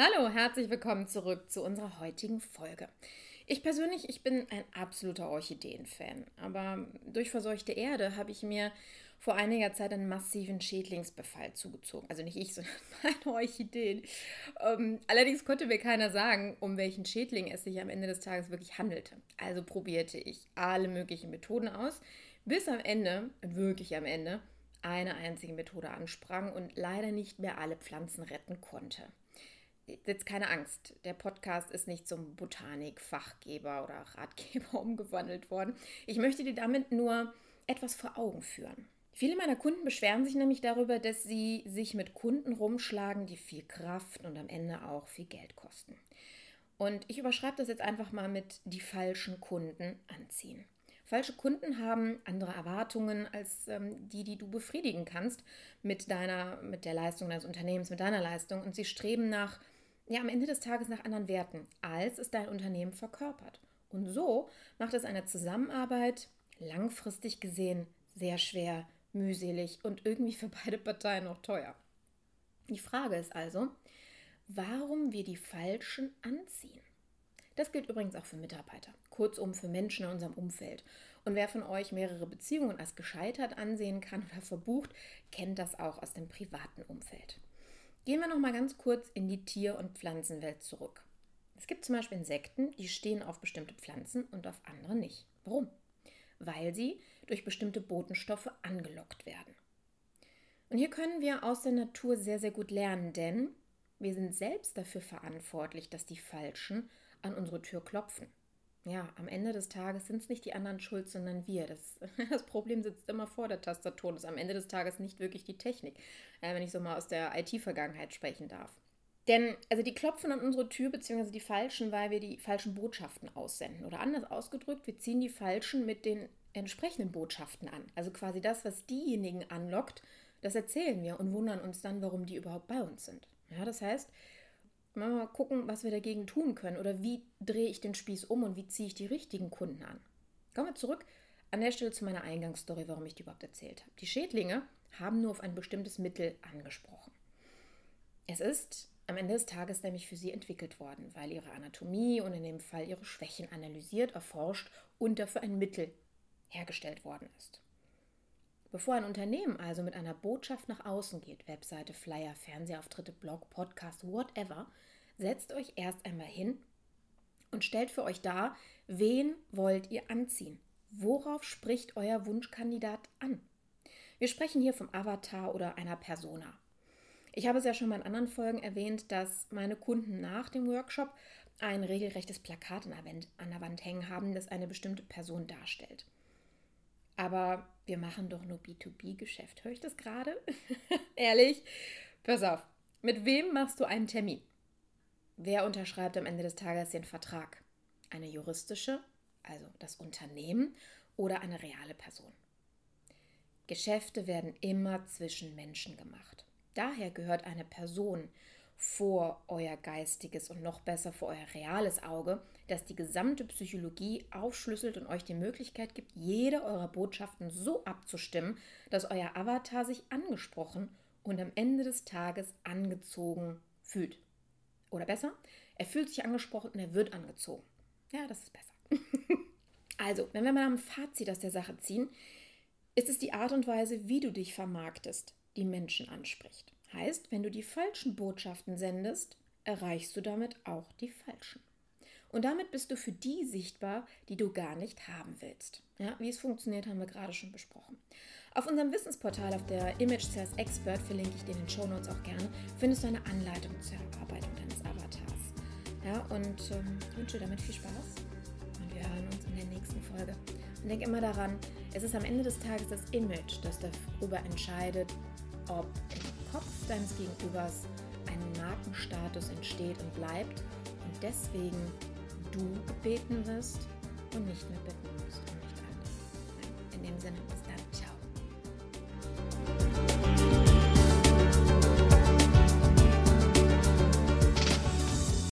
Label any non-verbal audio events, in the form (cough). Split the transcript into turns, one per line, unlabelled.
Hallo, herzlich willkommen zurück zu unserer heutigen Folge. Ich persönlich, ich bin ein absoluter Orchideen-Fan, aber durch verseuchte Erde habe ich mir vor einiger Zeit einen massiven Schädlingsbefall zugezogen. Also nicht ich, (laughs) sondern meine Orchideen. Ähm, allerdings konnte mir keiner sagen, um welchen Schädling es sich am Ende des Tages wirklich handelte. Also probierte ich alle möglichen Methoden aus, bis am Ende, wirklich am Ende, eine einzige Methode ansprang und leider nicht mehr alle Pflanzen retten konnte jetzt keine Angst, der Podcast ist nicht zum Botanik-Fachgeber oder Ratgeber (laughs) umgewandelt worden. Ich möchte dir damit nur etwas vor Augen führen. Viele meiner Kunden beschweren sich nämlich darüber, dass sie sich mit Kunden rumschlagen, die viel Kraft und am Ende auch viel Geld kosten. Und ich überschreibe das jetzt einfach mal mit die falschen Kunden anziehen. Falsche Kunden haben andere Erwartungen als ähm, die, die du befriedigen kannst mit deiner, mit der Leistung deines Unternehmens, mit deiner Leistung. Und sie streben nach ja am Ende des Tages nach anderen Werten, als es dein Unternehmen verkörpert. Und so macht es eine Zusammenarbeit langfristig gesehen sehr schwer, mühselig und irgendwie für beide Parteien auch teuer. Die Frage ist also, warum wir die Falschen anziehen. Das gilt übrigens auch für Mitarbeiter, kurzum für Menschen in unserem Umfeld. Und wer von euch mehrere Beziehungen als gescheitert ansehen kann oder verbucht, kennt das auch aus dem privaten Umfeld. Gehen wir noch mal ganz kurz in die Tier- und Pflanzenwelt zurück. Es gibt zum Beispiel Insekten, die stehen auf bestimmte Pflanzen und auf andere nicht. Warum? Weil sie durch bestimmte Botenstoffe angelockt werden. Und hier können wir aus der Natur sehr, sehr gut lernen, denn wir sind selbst dafür verantwortlich, dass die Falschen an unsere Tür klopfen ja, am Ende des Tages sind es nicht die anderen schuld, sondern wir. Das, (laughs) das Problem sitzt immer vor der Tastatur und ist am Ende des Tages nicht wirklich die Technik, äh, wenn ich so mal aus der IT-Vergangenheit sprechen darf. Denn, also die klopfen an unsere Tür, beziehungsweise die Falschen, weil wir die falschen Botschaften aussenden. Oder anders ausgedrückt, wir ziehen die Falschen mit den entsprechenden Botschaften an. Also quasi das, was diejenigen anlockt, das erzählen wir und wundern uns dann, warum die überhaupt bei uns sind. Ja, das heißt, Mal gucken, was wir dagegen tun können oder wie drehe ich den Spieß um und wie ziehe ich die richtigen Kunden an. Kommen wir zurück an der Stelle zu meiner Eingangsstory, warum ich die überhaupt erzählt habe. Die Schädlinge haben nur auf ein bestimmtes Mittel angesprochen. Es ist am Ende des Tages nämlich für sie entwickelt worden, weil ihre Anatomie und in dem Fall ihre Schwächen analysiert, erforscht und dafür ein Mittel hergestellt worden ist. Bevor ein Unternehmen also mit einer Botschaft nach außen geht, Webseite, Flyer, Fernsehauftritte, Blog, Podcast, whatever, setzt euch erst einmal hin und stellt für euch dar, wen wollt ihr anziehen? Worauf spricht euer Wunschkandidat an? Wir sprechen hier vom Avatar oder einer Persona. Ich habe es ja schon mal in anderen Folgen erwähnt, dass meine Kunden nach dem Workshop ein regelrechtes Plakat an der Wand hängen haben, das eine bestimmte Person darstellt. Aber wir machen doch nur B2B-Geschäft. Höre ich das gerade? (laughs) Ehrlich? Pass auf. Mit wem machst du einen Termin? Wer unterschreibt am Ende des Tages den Vertrag? Eine juristische, also das Unternehmen, oder eine reale Person? Geschäfte werden immer zwischen Menschen gemacht. Daher gehört eine Person vor euer geistiges und noch besser vor euer reales Auge, das die gesamte Psychologie aufschlüsselt und euch die Möglichkeit gibt, jede eurer Botschaften so abzustimmen, dass euer Avatar sich angesprochen und am Ende des Tages angezogen fühlt. Oder besser, er fühlt sich angesprochen und er wird angezogen. Ja, das ist besser. (laughs) also, wenn wir mal ein Fazit aus der Sache ziehen, ist es die Art und Weise, wie du dich vermarktest, die Menschen anspricht. Heißt, wenn du die falschen Botschaften sendest, erreichst du damit auch die falschen. Und damit bist du für die sichtbar, die du gar nicht haben willst. Ja, wie es funktioniert, haben wir gerade schon besprochen. Auf unserem Wissensportal auf der Image Sales Expert, verlinke ich dir in den Show Notes auch gerne, findest du eine Anleitung zur Erarbeitung deines Avatars. Ja, und ähm, wünsche damit viel Spaß und wir hören uns in der nächsten Folge. Und denk immer daran, es ist am Ende des Tages das Image, das darüber entscheidet, ob im Kopf deines Gegenübers ein Markenstatus entsteht und bleibt und deswegen du gebeten wirst und nicht mehr bitten